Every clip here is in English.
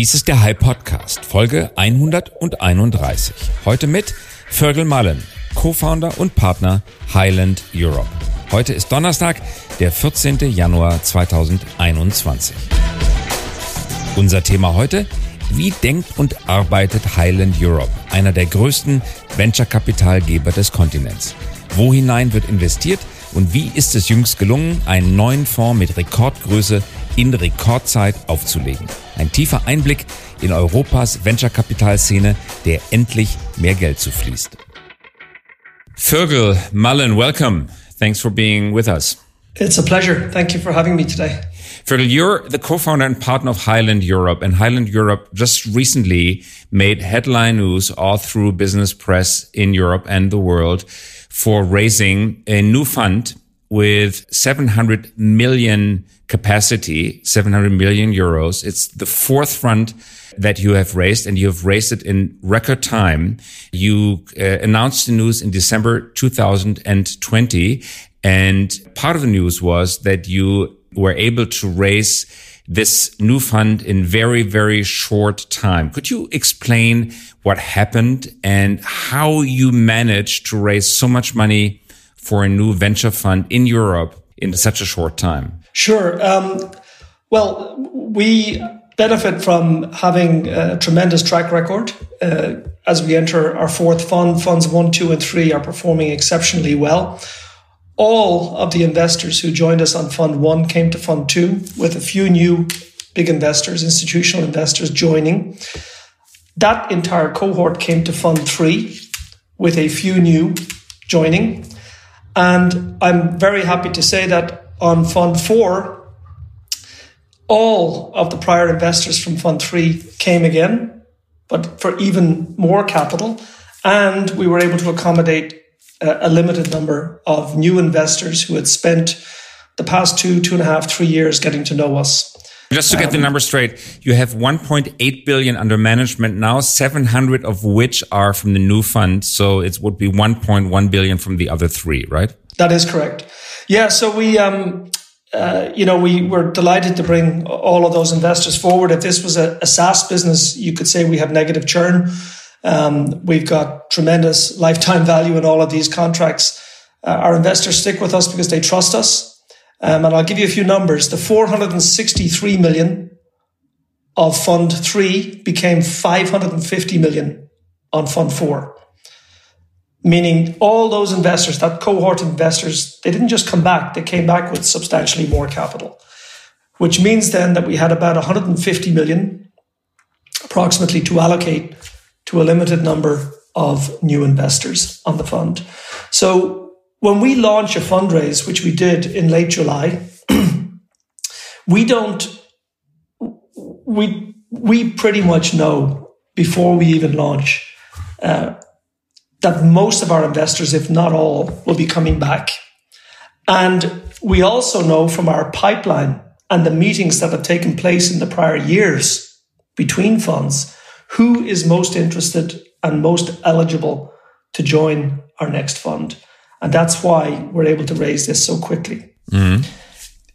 Dies ist der High Podcast, Folge 131. Heute mit Fergal Mullen, Co-Founder und Partner Highland Europe. Heute ist Donnerstag, der 14. Januar 2021. Unser Thema heute, wie denkt und arbeitet Highland Europe, einer der größten Venture-Kapitalgeber des Kontinents? Wo hinein wird investiert und wie ist es jüngst gelungen, einen neuen Fonds mit Rekordgröße in Rekordzeit aufzulegen? Ein tiefer Einblick in Europas Venture-Kapitalszene, der endlich mehr Geld zufließt. Fergal Mullen, welcome. Thanks for being with us. It's a pleasure. Thank you for having me today. Fergal, you're the co-founder and partner of Highland Europe, and Highland Europe just recently made headline news all through business press in Europe and the world for raising a new fund with 700 million capacity, 700 million euros. It's the fourth fund that you have raised and you have raised it in record time. You uh, announced the news in December 2020. And part of the news was that you were able to raise this new fund in very, very short time. Could you explain what happened and how you managed to raise so much money for a new venture fund in Europe in such a short time? Sure. Um, well, we benefit from having a tremendous track record. Uh, as we enter our fourth fund, funds one, two, and three are performing exceptionally well. All of the investors who joined us on fund one came to fund two, with a few new big investors, institutional investors joining. That entire cohort came to fund three, with a few new joining. And I'm very happy to say that on Fund 4, all of the prior investors from Fund 3 came again, but for even more capital. And we were able to accommodate a, a limited number of new investors who had spent the past two, two and a half, three years getting to know us. Just to get the numbers straight, you have 1.8 billion under management now, 700 of which are from the new fund. So it would be 1.1 billion from the other three, right? That is correct. Yeah. So we, um, uh, you know, we were delighted to bring all of those investors forward. If this was a, a SaaS business, you could say we have negative churn. Um, we've got tremendous lifetime value in all of these contracts. Uh, our investors stick with us because they trust us. Um, and I'll give you a few numbers. The 463 million of Fund 3 became 550 million on Fund 4. Meaning all those investors, that cohort investors, they didn't just come back, they came back with substantially more capital. Which means then that we had about 150 million approximately to allocate to a limited number of new investors on the fund. So when we launch a fundraise, which we did in late July, we don't, we, we pretty much know before we even launch uh, that most of our investors, if not all, will be coming back. And we also know from our pipeline and the meetings that have taken place in the prior years between funds who is most interested and most eligible to join our next fund. And that's why we're able to raise this so quickly. Mm-hmm.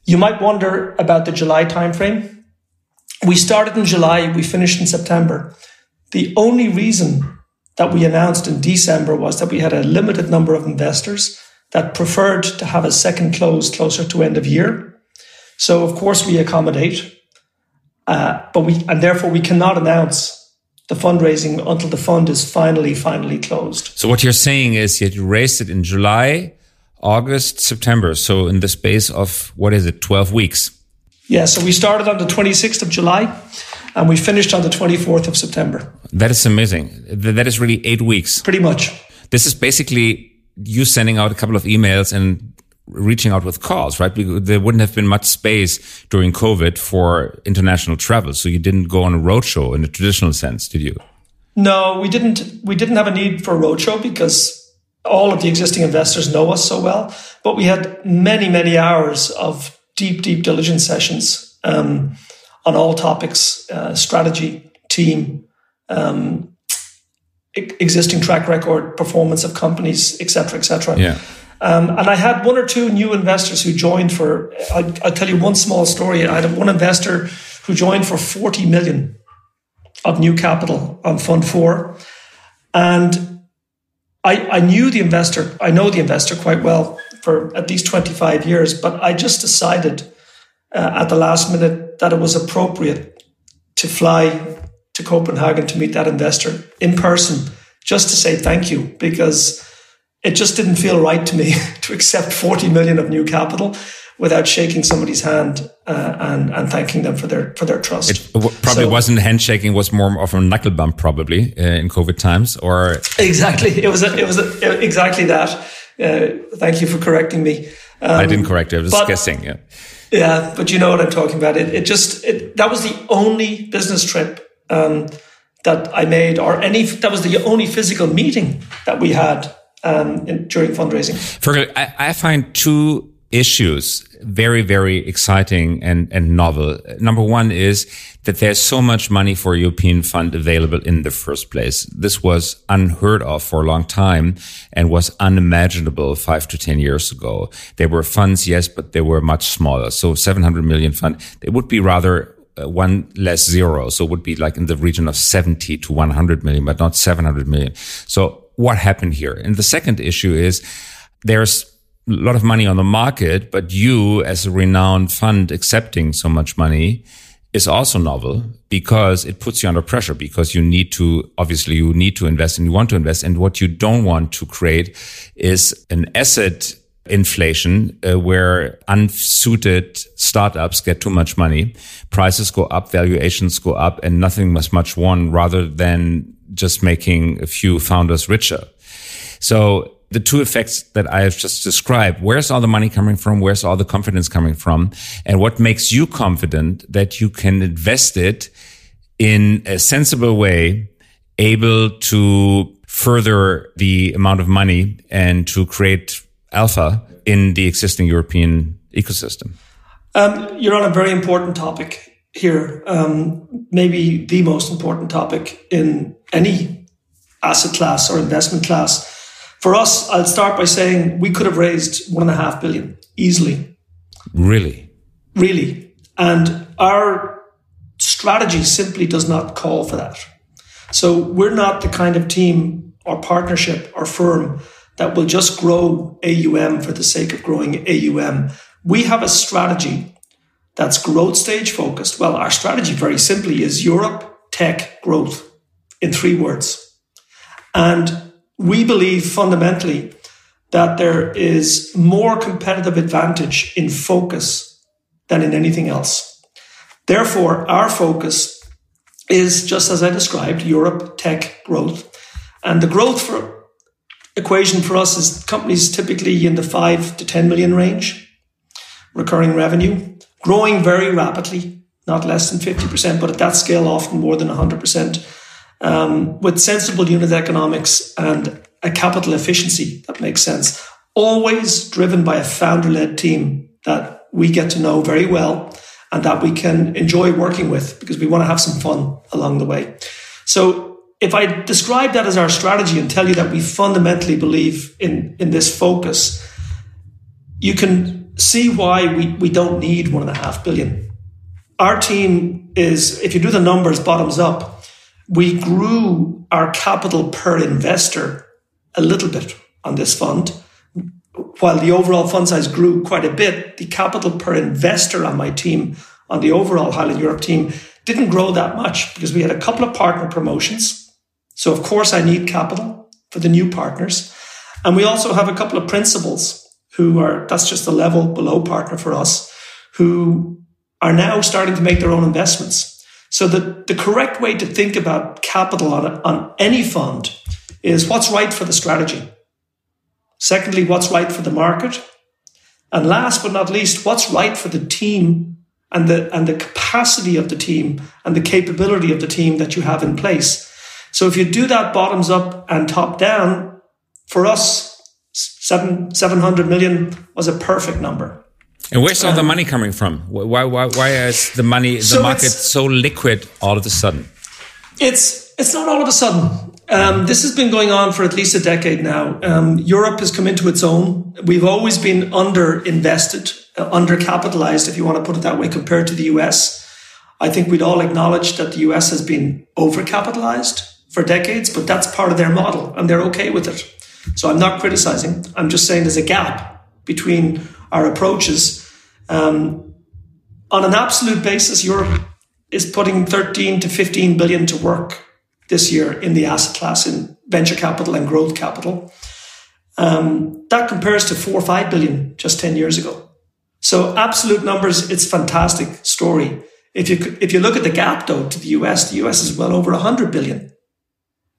You might wonder about the July timeframe. We started in July, we finished in September. The only reason that we announced in December was that we had a limited number of investors that preferred to have a second close closer to end of year. So of course we accommodate, uh, but we and therefore we cannot announce the fundraising until the fund is finally, finally closed. So what you're saying is you raised it in July, August, September. So in the space of, what is it, 12 weeks? Yeah. So we started on the 26th of July and we finished on the 24th of September. That is amazing. That is really eight weeks. Pretty much. This is basically you sending out a couple of emails and reaching out with calls, right? There wouldn't have been much space during COVID for international travel. So you didn't go on a roadshow in a traditional sense, did you? No, we didn't. We didn't have a need for a roadshow because all of the existing investors know us so well. But we had many, many hours of deep, deep diligence sessions um, on all topics: uh, strategy, team, um, existing track record, performance of companies, etc., etc. Yeah. Um, and I had one or two new investors who joined for, I'll, I'll, tell you one small story. I had one investor who joined for 40 million of new capital on Fund Four, and I, I knew the investor. I know the investor quite well for at least twenty five years, but I just decided uh, at the last minute that it was appropriate to fly to Copenhagen to meet that investor in person, just to say thank you because it just didn't feel right to me to accept 40 million of new capital without shaking somebody's hand uh, and and thanking them for their for their trust. It probably so, wasn't handshaking; was more of a knuckle bump, probably uh, in COVID times, or exactly. It was a, it was a, exactly that. Uh, thank you for correcting me. Um, I didn't correct you. I was but, guessing. Yeah. Yeah, but you know what I'm talking about. It, it just it, that was the only business trip um, that I made, or any that was the only physical meeting that we had um, in, during fundraising. Fergal, I, I find two issues very, very exciting and, and novel. Number one is that there's so much money for European fund available in the first place. This was unheard of for a long time and was unimaginable five to 10 years ago. There were funds, yes, but they were much smaller. So 700 million fund, it would be rather uh, one less zero. So it would be like in the region of 70 to 100 million, but not 700 million. So what happened here? And the second issue is there's a lot of money on the market, but you as a renowned fund accepting so much money is also novel because it puts you under pressure because you need to, obviously you need to invest and you want to invest. And what you don't want to create is an asset inflation uh, where unsuited startups get too much money, prices go up, valuations go up, and nothing was much won rather than just making a few founders richer. So the two effects that I have just described, where's all the money coming from? Where's all the confidence coming from? And what makes you confident that you can invest it in a sensible way, able to further the amount of money and to create alpha in the existing European ecosystem? Um, you're on a very important topic here, um, maybe the most important topic in any asset class or investment class. For us, I'll start by saying we could have raised one and a half billion easily. Really? Really. And our strategy simply does not call for that. So we're not the kind of team or partnership or firm that will just grow AUM for the sake of growing AUM. We have a strategy that's growth stage focused. Well, our strategy very simply is Europe tech growth in three words. And we believe fundamentally that there is more competitive advantage in focus than in anything else. Therefore, our focus is just as I described, Europe tech growth. And the growth for equation for us is companies typically in the five to 10 million range, recurring revenue, growing very rapidly, not less than 50%, but at that scale, often more than 100%, um, with sensible unit economics and a capital efficiency that makes sense. Always driven by a founder led team that we get to know very well and that we can enjoy working with because we want to have some fun along the way. So if I describe that as our strategy and tell you that we fundamentally believe in, in this focus, you can see why we, we don't need one and a half billion. Our team is, if you do the numbers bottoms up, we grew our capital per investor a little bit on this fund. While the overall fund size grew quite a bit, the capital per investor on my team, on the overall Highland Europe team, didn't grow that much because we had a couple of partner promotions so of course I need capital for the new partners. And we also have a couple of principals who are, that's just a level below partner for us, who are now starting to make their own investments. So the, the correct way to think about capital on, on any fund is what's right for the strategy. Secondly, what's right for the market. And last but not least, what's right for the team and the, and the capacity of the team and the capability of the team that you have in place. So if you do that bottoms up and top down, for us, seven seven hundred million was a perfect number. And where's all the money coming from? Why why why is the money the so market so liquid all of a sudden? It's it's not all of a sudden. Um, this has been going on for at least a decade now. Um, Europe has come into its own. We've always been under invested, uh, under capitalized, if you want to put it that way, compared to the US. I think we'd all acknowledge that the US has been overcapitalized for decades, but that's part of their model and they're okay with it. So I'm not criticizing. I'm just saying there's a gap between our approaches. Um, on an absolute basis, Europe is putting 13 to 15 billion to work this year in the asset class in venture capital and growth capital. Um, that compares to four or five billion just 10 years ago. So absolute numbers, it's fantastic story. If you, if you look at the gap though to the US, the US is well over 100 billion,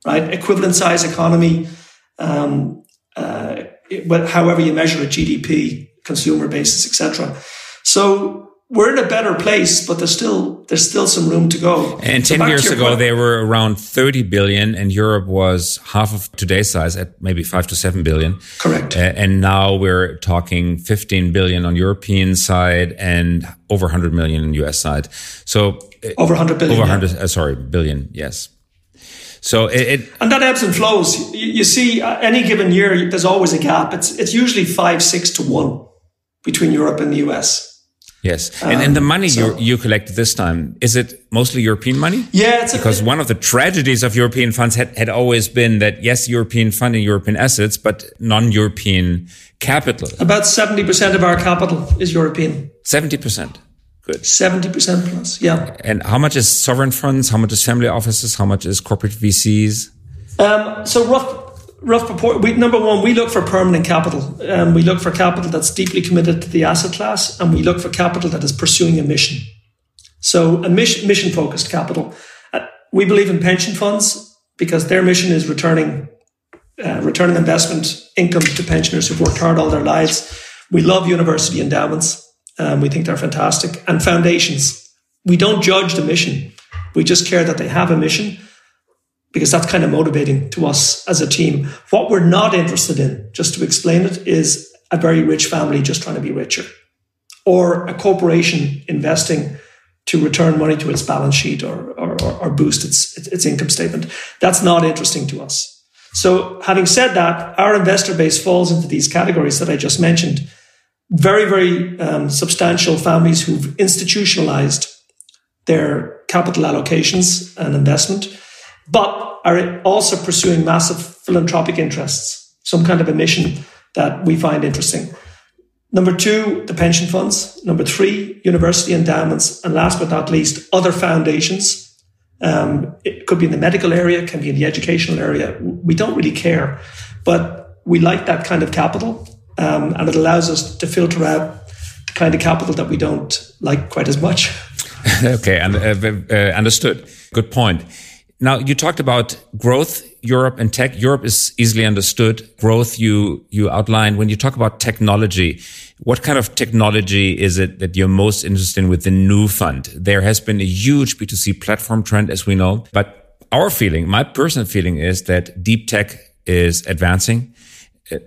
right? Equivalent size economy, um, uh, however you measure it, GDP, consumer basis, etc. So we're in a better place, but there's still there's still some room to go. And so ten years ago, point. they were around 30 billion, and Europe was half of today's size at maybe five to seven billion. Correct. Uh, and now we're talking 15 billion on European side and over 100 million in US side. So uh, over 100 billion. Over 100. Yeah. Uh, sorry, billion. Yes. So it, it, and that ebbs and flows. You, you see, uh, any given year, there's always a gap. It's it's usually five, six to one between Europe and the US. Yes, and, um, and the um, money so, you you collected this time is it mostly European money? Yeah, because a, one of the tragedies of European funds had, had always been that yes, European funding European assets, but non-European capital. About seventy percent of our capital is European. Seventy percent. Good. 70% plus, yeah. And how much is sovereign funds? How much is family offices? How much is corporate VCs? Um, so rough rough proportion. We, number one, we look for permanent capital. Um, we look for capital that's deeply committed to the asset class, and we look for capital that is pursuing a mission. So, a mission, mission focused capital. Uh, we believe in pension funds because their mission is returning uh, returning investment income to pensioners who've worked hard all their lives. We love university endowments. Um, we think they're fantastic. And foundations. We don't judge the mission. We just care that they have a mission because that's kind of motivating to us as a team. What we're not interested in, just to explain it, is a very rich family just trying to be richer or a corporation investing to return money to its balance sheet or, or, or boost its, its income statement. That's not interesting to us. So having said that, our investor base falls into these categories that I just mentioned. Very, very um, substantial families who've institutionalized their capital allocations and investment but are also pursuing massive philanthropic interests, some kind of a mission that we find interesting. Number two, the pension funds. Number three, university endowments. And last but not least, other foundations. Um, it could be in the medical area, can be in the educational area. We don't really care, but we like that kind of capital. Um, and it allows us to filter out the kind of capital that we don't like quite as much. okay, and, uh, uh, understood. Good point. Now you talked about growth, Europe and tech. Europe is easily understood. Growth you, you outlined. When you talk about technology, what kind of technology is it that you're most interested in with the new fund? There has been a huge B2C platform trend, as we know, but our feeling, my personal feeling is that deep tech is advancing,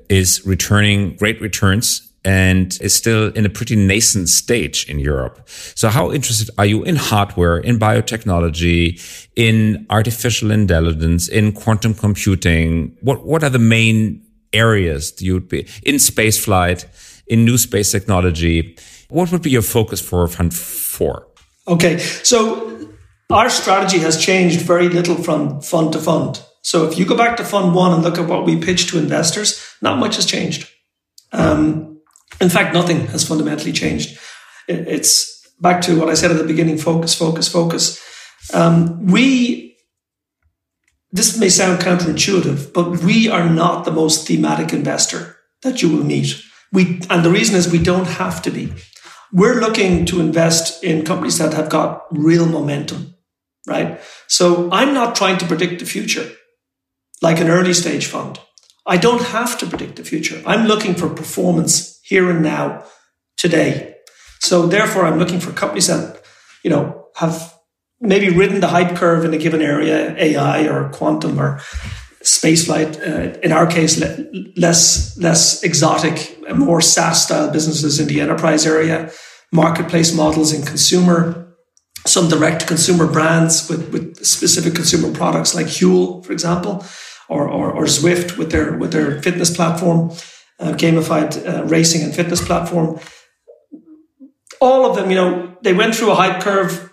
is returning great returns and is still in a pretty nascent stage in Europe. So how interested are you in hardware, in biotechnology, in artificial intelligence, in quantum computing? What, what are the main areas you would be in space flight, in new space technology? What would be your focus for Fund 4? Okay. So our strategy has changed very little from fund to fund. So if you go back to fund one and look at what we pitch to investors, not much has changed. Um, in fact, nothing has fundamentally changed. It's back to what I said at the beginning focus, focus, focus. Um, we, this may sound counterintuitive, but we are not the most thematic investor that you will meet. We, and the reason is we don't have to be. We're looking to invest in companies that have got real momentum, right? So I'm not trying to predict the future like an early stage fund. I don't have to predict the future. I'm looking for performance here and now, today. So therefore, I'm looking for companies that, you know, have maybe ridden the hype curve in a given area, AI or quantum or spaceflight. Uh, in our case, less less exotic, more SaaS style businesses in the enterprise area, marketplace models in consumer, some direct consumer brands with, with specific consumer products like Huel, for example, or, or, or Zwift with their with their fitness platform uh, gamified uh, racing and fitness platform. All of them, you know, they went through a hype curve.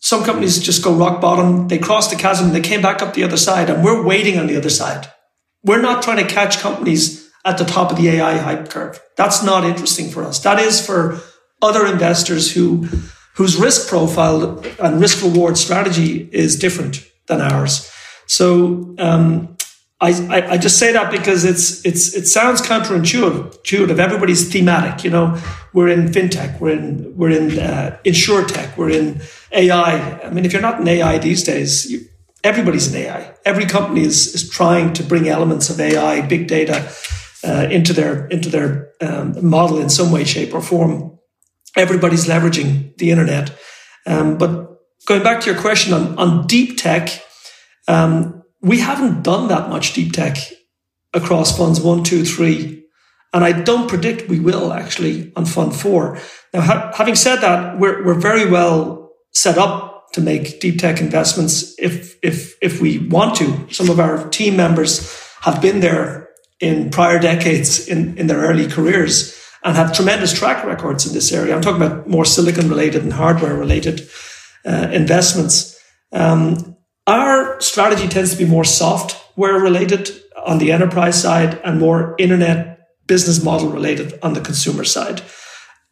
some companies just go rock bottom. They cross the chasm. They came back up the other side and we're waiting on the other side. We're not trying to catch companies at the top of the AI hype curve. That's not interesting for us. That is for other investors who, whose risk profile and risk reward strategy is different than ours. So, um, I, I, I, just say that because it's it's it sounds counterintuitive. Intuitive. Everybody's thematic. You know, we're in fintech, we're in we're in uh, insurtech, we're in AI. I mean, if you're not in AI these days, you, everybody's in AI. Every company is is trying to bring elements of AI, big data, uh, into their into their um, model in some way, shape, or form. Everybody's leveraging the internet. Um, but going back to your question on on deep tech. Um, we haven't done that much deep tech across funds one, two, three. And I don't predict we will actually on fund four. Now, ha- having said that, we're, we're very well set up to make deep tech investments if, if, if we want to. Some of our team members have been there in prior decades in, in their early careers and have tremendous track records in this area. I'm talking about more silicon related and hardware related uh, investments. Um, our strategy tends to be more software related on the enterprise side and more internet business model related on the consumer side.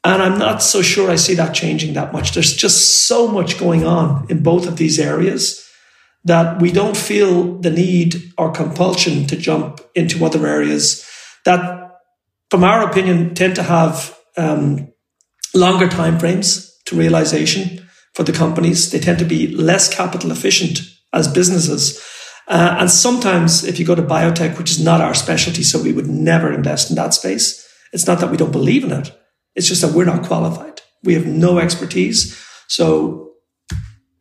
And I'm not so sure I see that changing that much. There's just so much going on in both of these areas that we don't feel the need or compulsion to jump into other areas that, from our opinion, tend to have um, longer timeframes to realization for the companies. They tend to be less capital efficient as businesses. Uh, and sometimes if you go to biotech, which is not our specialty, so we would never invest in that space. It's not that we don't believe in it. It's just that we're not qualified. We have no expertise. So,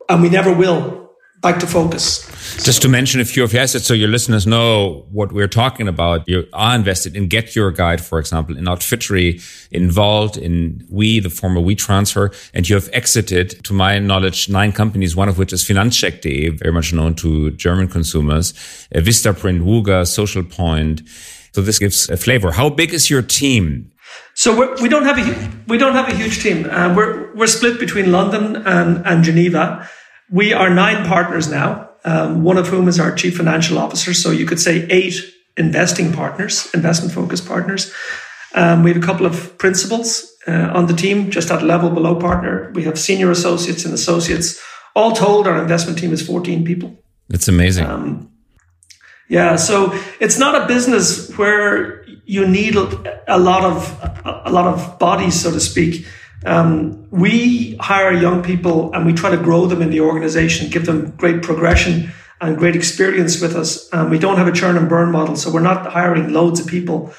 and we never will back to focus. Just to mention a few of your assets so your listeners know what we're talking about. You are invested in GetYourGuide, for example, in Outfittery, in Vault, in We, the former WeTransfer, and you have exited, to my knowledge, nine companies, one of which is Finanzcheck.de, very much known to German consumers, uh, Vistaprint, Wooga, Socialpoint. So this gives a flavor. How big is your team? So we're, we do not have a we don't have a huge team. Uh, we're we're split between London and, and Geneva. We are nine partners now, um, one of whom is our chief financial officer. So you could say eight investing partners, investment focused partners. Um, we have a couple of principals uh, on the team, just at level below partner. We have senior associates and associates. All told, our investment team is 14 people. That's amazing. Um, yeah, so it's not a business where you need a lot of a lot of bodies, so to speak. Um, we hire young people and we try to grow them in the organization, give them great progression and great experience with us. Um, we don't have a churn and burn model, so we're not hiring loads of people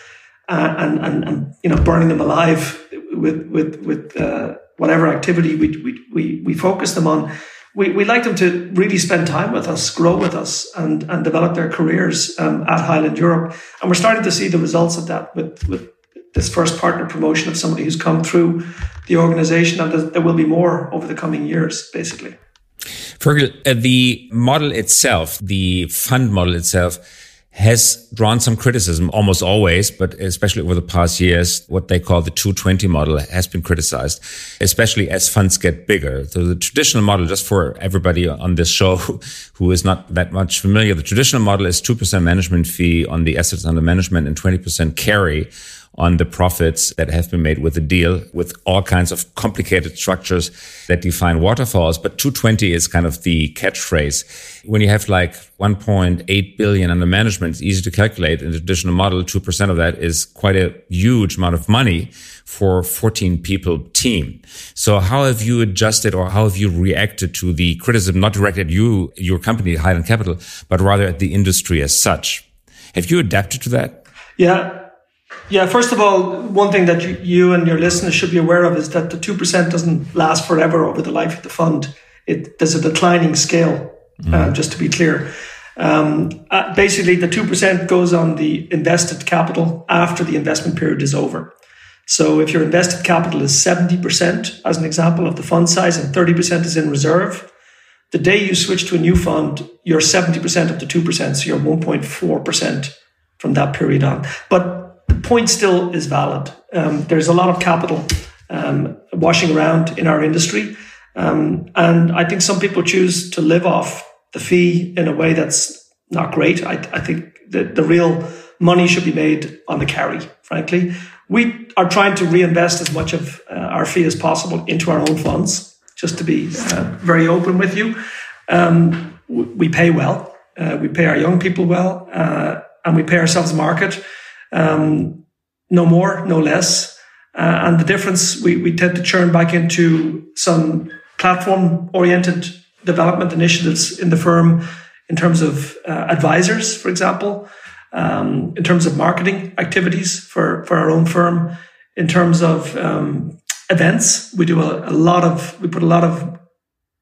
uh, and, and, and you know burning them alive with with with uh, whatever activity we, we we we focus them on. We, we like them to really spend time with us, grow with us, and and develop their careers um, at Highland Europe. And we're starting to see the results of that with with this first partner promotion of somebody who's come through the organization, and there will be more over the coming years, basically. Fergal, uh, the model itself, the fund model itself, has drawn some criticism almost always, but especially over the past years, what they call the 220 model has been criticized, especially as funds get bigger. So the traditional model, just for everybody on this show who is not that much familiar, the traditional model is 2% management fee on the assets under management and 20% carry on the profits that have been made with the deal with all kinds of complicated structures that define waterfalls. But 220 is kind of the catchphrase. When you have like 1.8 billion under management, it's easy to calculate in the traditional model. 2% of that is quite a huge amount of money for 14 people team. So how have you adjusted or how have you reacted to the criticism, not directed at you, your company, Highland Capital, but rather at the industry as such? Have you adapted to that? Yeah, yeah, first of all, one thing that you, you and your listeners should be aware of is that the 2% doesn't last forever over the life of the fund. It, there's a declining scale, mm. uh, just to be clear. Um, uh, basically, the 2% goes on the invested capital after the investment period is over. So if your invested capital is 70%, as an example of the fund size, and 30% is in reserve, the day you switch to a new fund, you're 70% of the 2%, so you're 1.4% from that period on. But point still is valid. Um, there's a lot of capital um, washing around in our industry. Um, and I think some people choose to live off the fee in a way that's not great. I, I think that the real money should be made on the carry, frankly. We are trying to reinvest as much of uh, our fee as possible into our own funds, just to be uh, very open with you. Um, we pay well. Uh, we pay our young people well, uh, and we pay ourselves market. Um, no more, no less. Uh, and the difference, we, we tend to churn back into some platform oriented development initiatives in the firm in terms of uh, advisors, for example, um, in terms of marketing activities for, for our own firm, in terms of um, events. We do a, a, lot of, we put a lot of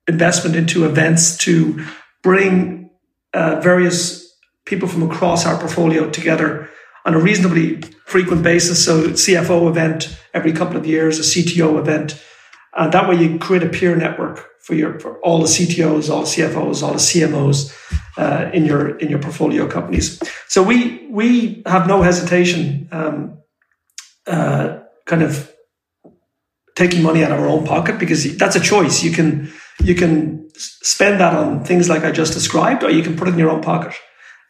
investment into events to bring uh, various people from across our portfolio together on a reasonably frequent basis. So CFO event every couple of years, a CTO event. And that way you create a peer network for your for all the CTOs, all the CFOs, all the CMOs uh, in your in your portfolio companies. So we we have no hesitation, um, uh, kind of taking money out of our own pocket because that's a choice. You can you can spend that on things like I just described, or you can put it in your own pocket.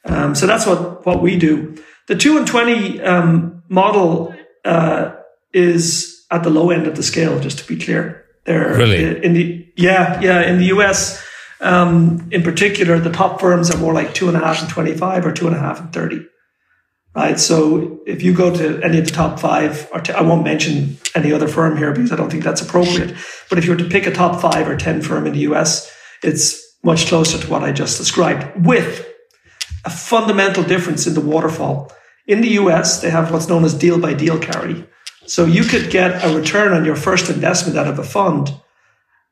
Um, so that's what what we do. The two and twenty um, model uh, is at the low end of the scale. Just to be clear, there really in the yeah yeah in the US. Um, in particular, the top firms are more like two and a half and 25 or two and a half and 30. Right. So if you go to any of the top five, or I won't mention any other firm here because I don't think that's appropriate. But if you were to pick a top five or 10 firm in the US, it's much closer to what I just described with a fundamental difference in the waterfall. In the US, they have what's known as deal by deal carry. So you could get a return on your first investment out of a fund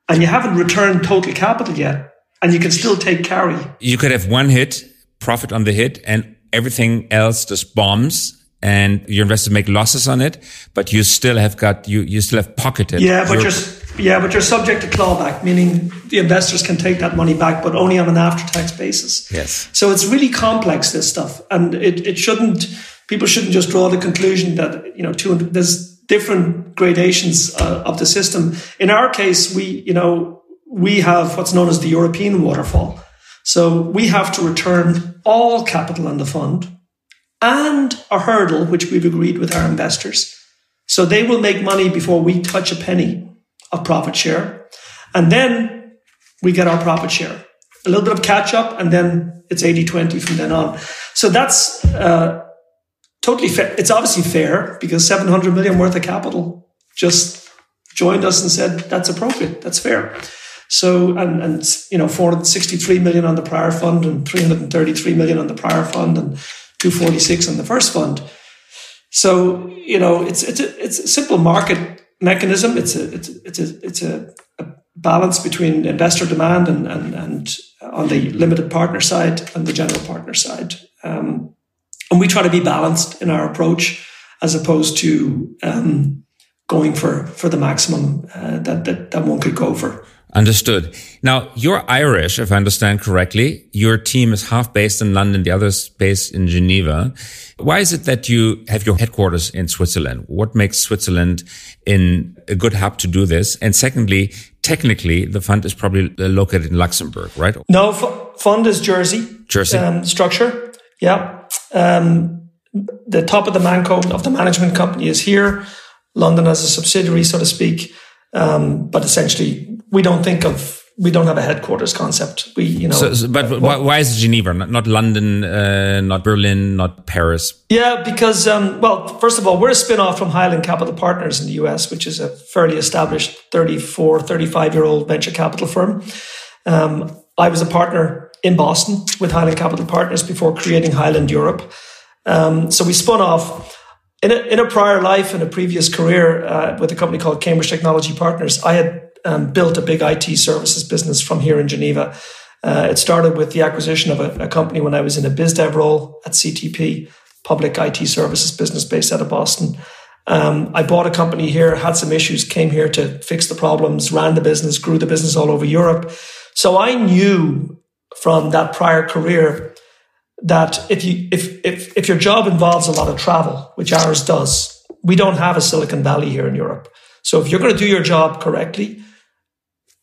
and you haven't returned total capital yet and you can still take carry. You could have one hit, profit on the hit and everything else just bombs and your investors make losses on it, but you still have got, you, you still have pocketed. Yeah, but you're, yeah, but you're subject to clawback, meaning the investors can take that money back, but only on an after tax basis. Yes. So it's really complex, this stuff. And it, it shouldn't, people shouldn't just draw the conclusion that, you know, two, there's different gradations uh, of the system. In our case, we, you know, we have what's known as the European waterfall. So we have to return all capital in the fund and a hurdle, which we've agreed with our investors. So they will make money before we touch a penny of profit share. And then we get our profit share. A little bit of catch up and then it's 80 20 from then on. So that's, uh, totally fair. It's obviously fair because 700 million worth of capital just joined us and said, that's appropriate. That's fair. So, and, and, you know, 463 million on the prior fund and 333 million on the prior fund and 246 on the first fund. So, you know, it's, it's a, it's a simple market mechanism. It's a, it's a, it's a, it's a, a balance between investor demand and, and, and on the limited partner side and the general partner side. Um, and we try to be balanced in our approach as opposed to um, going for for the maximum uh, that, that that one could go for. Understood. Now you're Irish, if I understand correctly. Your team is half based in London, the other is based in Geneva. Why is it that you have your headquarters in Switzerland? What makes Switzerland in a good hub to do this? And secondly, technically, the fund is probably located in Luxembourg, right? No, f- fund is Jersey. Jersey um, structure. Yeah. Um, the top of the manco of the management company is here. London as a subsidiary, so to speak. Um, but essentially, we don't think of we don't have a headquarters concept. We, you know. So, so, but well, why, why, is it Geneva, not, not London, uh, not Berlin, not Paris? Yeah, because um, well, first of all, we're a spin-off from Highland Capital Partners in the US, which is a fairly established 34, 35 year old venture capital firm. Um, I was a partner in Boston with Highland Capital Partners before creating Highland Europe. Um, so we spun off in a, in a prior life, in a previous career uh, with a company called Cambridge Technology Partners. I had um, built a big IT services business from here in Geneva. Uh, it started with the acquisition of a, a, company when I was in a biz dev role at CTP, public IT services business based out of Boston. Um, I bought a company here, had some issues, came here to fix the problems, ran the business, grew the business all over Europe. So I knew from that prior career that if you if if if your job involves a lot of travel, which ours does, we don't have a Silicon Valley here in Europe. So if you're going to do your job correctly,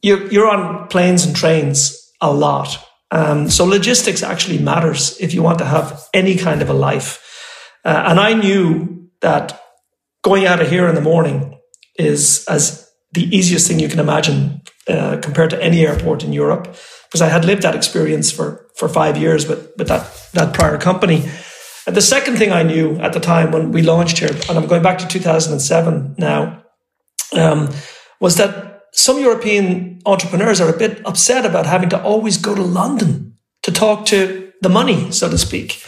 you're, you're on planes and trains a lot. Um, so logistics actually matters if you want to have any kind of a life. Uh, and I knew that going out of here in the morning is as the easiest thing you can imagine uh, compared to any airport in Europe, because I had lived that experience for for five years with with that that prior company. And the second thing I knew at the time when we launched here, and I'm going back to 2007 now, um, was that some European entrepreneurs are a bit upset about having to always go to London to talk to the money, so to speak.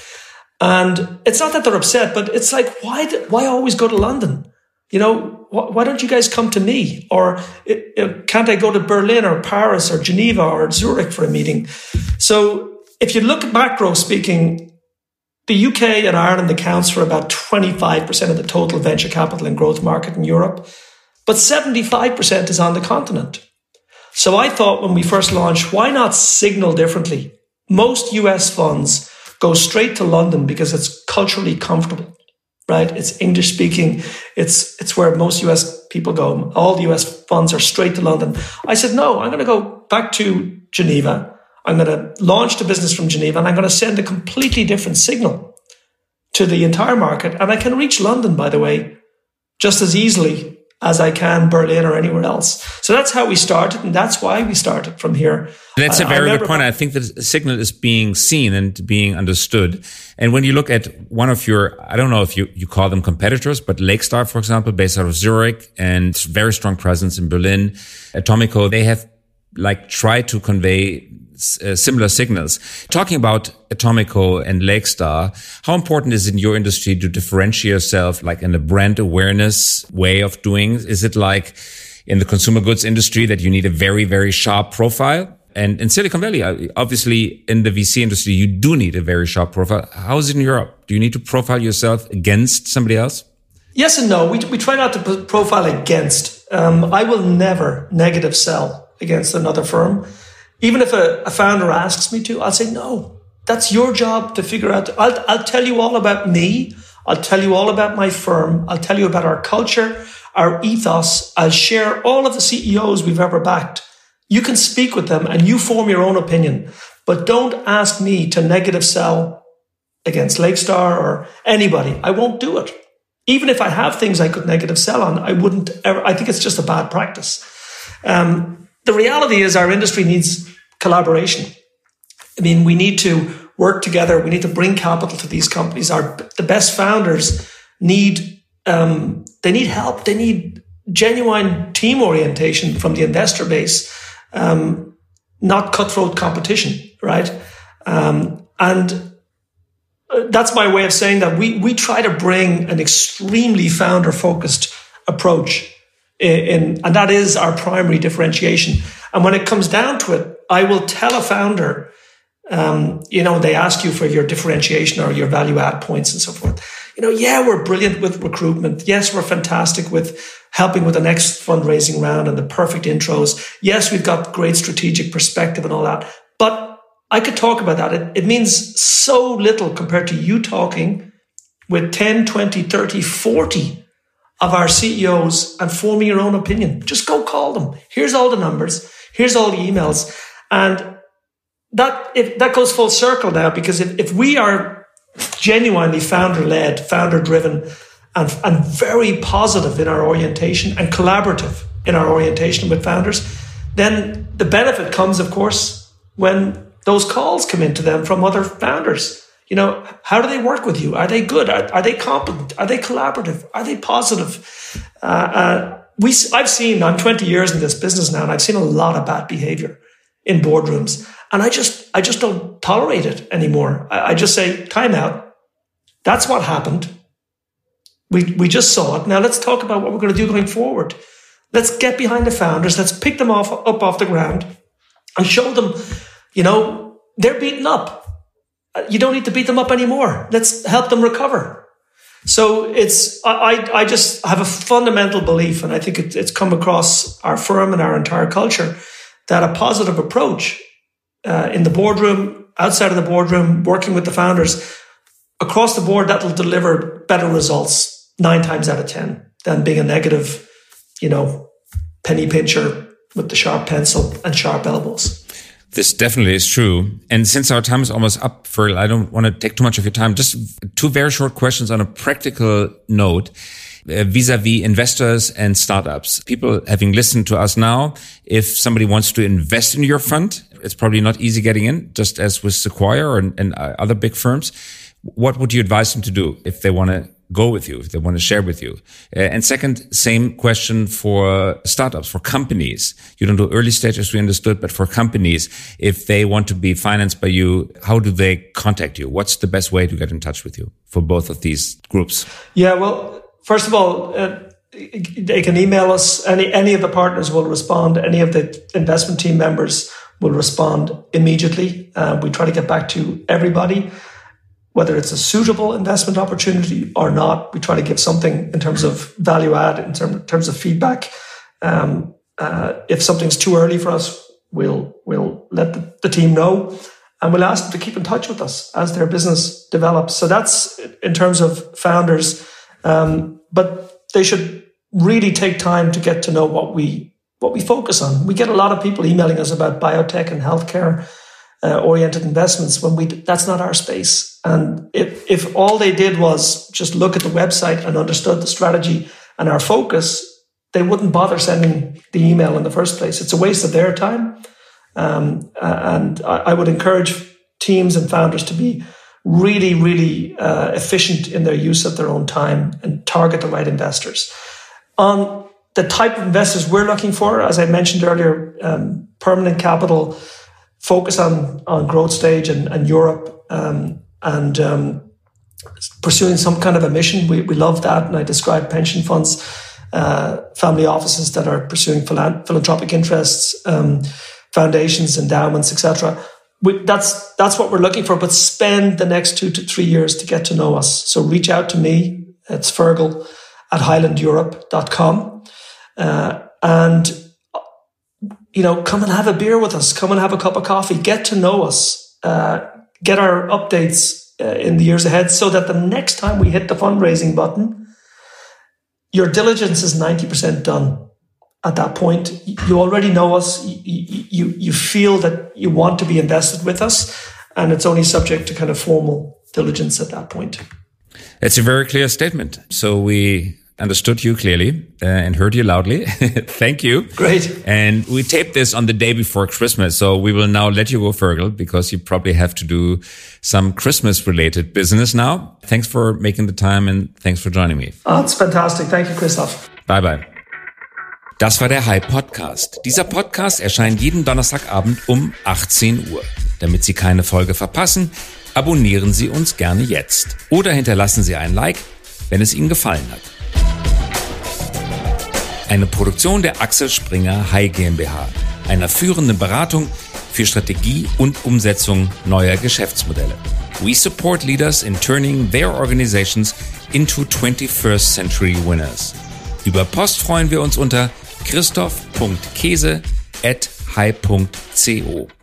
And it's not that they're upset, but it's like, why, why always go to London? You know, wh- why don't you guys come to me? Or it, it, can't I go to Berlin or Paris or Geneva or Zurich for a meeting? So if you look at macro speaking, the UK and Ireland accounts for about 25% of the total venture capital and growth market in Europe, but 75% is on the continent. So I thought when we first launched, why not signal differently? Most US funds go straight to London because it's culturally comfortable, right? It's English speaking. It's, it's where most US people go. All the US funds are straight to London. I said, no, I'm going to go back to Geneva. I'm going to launch the business from Geneva and I'm going to send a completely different signal to the entire market. And I can reach London, by the way, just as easily as I can Berlin or anywhere else. So that's how we started, and that's why we started from here. That's a very good point. I think the signal is being seen and being understood. And when you look at one of your, I don't know if you, you call them competitors, but Lakestar, for example, based out of Zurich and very strong presence in Berlin, Atomico, they have like tried to convey uh, similar signals. Talking about Atomico and Lakestar, how important is it in your industry to differentiate yourself, like in a brand awareness way of doing? Is it like in the consumer goods industry that you need a very, very sharp profile? And in Silicon Valley, uh, obviously in the VC industry, you do need a very sharp profile. How is it in Europe? Do you need to profile yourself against somebody else? Yes and no. We, we try not to profile against. Um, I will never negative sell against another firm. Even if a, a founder asks me to, I'll say, no, that's your job to figure out. I'll, I'll tell you all about me. I'll tell you all about my firm. I'll tell you about our culture, our ethos. I'll share all of the CEOs we've ever backed. You can speak with them and you form your own opinion, but don't ask me to negative sell against Lakestar or anybody. I won't do it. Even if I have things I could negative sell on, I wouldn't ever. I think it's just a bad practice. Um, the reality is our industry needs collaboration. I mean, we need to work together. We need to bring capital to these companies. Our the best founders need um, they need help. They need genuine team orientation from the investor base, um, not cutthroat competition, right? Um, and uh, that's my way of saying that we we try to bring an extremely founder focused approach in, in, and that is our primary differentiation. And when it comes down to it, I will tell a founder, um, you know, they ask you for your differentiation or your value add points and so forth. You know, yeah, we're brilliant with recruitment. Yes, we're fantastic with helping with the next fundraising round and the perfect intros. Yes, we've got great strategic perspective and all that. But I could talk about that. It, it means so little compared to you talking with 10, 20, 30, 40 of our CEOs and forming your own opinion. Just go call them. Here's all the numbers. Here's all the emails. And that, if, that goes full circle now because if, if we are genuinely founder led, founder driven, and, and very positive in our orientation and collaborative in our orientation with founders, then the benefit comes, of course, when those calls come into them from other founders. You know, how do they work with you? Are they good? Are, are they competent? Are they collaborative? Are they positive? Uh, uh, we, I've seen, I'm 20 years in this business now, and I've seen a lot of bad behavior in boardrooms. And I just, I just don't tolerate it anymore. I, I just say, time out. That's what happened. We, we just saw it. Now let's talk about what we're going to do going forward. Let's get behind the founders. Let's pick them off, up off the ground and show them, you know, they're beaten up. Uh, you don't need to beat them up anymore. Let's help them recover. So it's, I, I just have a fundamental belief, and I think it, it's come across our firm and our entire culture that a positive approach uh, in the boardroom, outside of the boardroom, working with the founders across the board, that will deliver better results nine times out of 10 than being a negative, you know, penny pincher with the sharp pencil and sharp elbows. This definitely is true. And since our time is almost up, Fergal, I don't want to take too much of your time. Just two very short questions on a practical note vis-a-vis investors and startups. People having listened to us now, if somebody wants to invest in your fund, it's probably not easy getting in, just as with Sequoia and, uh, other big firms. What would you advise them to do if they want to go with you, if they want to share with you? Uh, and second, same question for startups, for companies. You don't do early stage as we understood, but for companies, if they want to be financed by you, how do they contact you? What's the best way to get in touch with you for both of these groups? Yeah, well, first of all, uh, they can email us. Any any of the partners will respond. Any of the investment team members will respond immediately. Uh, we try to get back to everybody whether it's a suitable investment opportunity or not. We try to give something in terms of value add, in term, terms of feedback. Um, uh, if something's too early for us, we'll we'll let the, the, team know, and we'll ask them to keep in touch with us as their business develops. So that's in terms of founders, um, but they should really take time to get to know what we what we focus on. We get a lot of people emailing us about biotech and healthcare uh, oriented investments when we that's not our space. And if if all they did was just look at the website and understood the strategy and our focus, they wouldn't bother sending the email in the first place. It's a waste of their time. Um, and I, I, would encourage teams and founders to be really, really uh, efficient in their use of their own time and target the right investors. On the type of investors we're looking for, as I mentioned earlier, um, permanent capital focus on on growth stage and, and Europe um, and um, pursuing some kind of a mission. We, we love that. And I describe pension funds, uh, family offices that are pursuing philanthropic interests, um, foundations, endowments, etc. That's that's what we're looking for. But spend the next two to three years to get to know us. So reach out to me. It's Fergal at highlandeurope.com. Uh, and you know, come and have a beer with us, come and have a cup of coffee, get to know us, uh, get our updates uh, in the years ahead so that the next time we hit the fundraising button, your diligence is 90% done at that point. You already know us, you, you, you feel that you want to be invested with us, and it's only subject to kind of formal diligence at that point. It's a very clear statement. So we understood you clearly uh, and heard you loudly. Thank you. Great. And we taped this on the day before Christmas. So we will now let you go, Fergal, because you probably have to do some Christmas related business now. Thanks for making the time and thanks for joining me. Oh, it's fantastic. Thank you, Christoph. Bye bye. Das war der Hype Podcast. Dieser Podcast erscheint jeden Donnerstagabend um 18 Uhr. Damit Sie keine Folge verpassen, abonnieren Sie uns gerne jetzt oder hinterlassen Sie ein Like, wenn es Ihnen gefallen hat. Eine Produktion der Axel Springer High GmbH, einer führenden Beratung für Strategie und Umsetzung neuer Geschäftsmodelle. We support leaders in turning their organizations into 21st century winners. Über Post freuen wir uns unter christoph.käse.hi.co.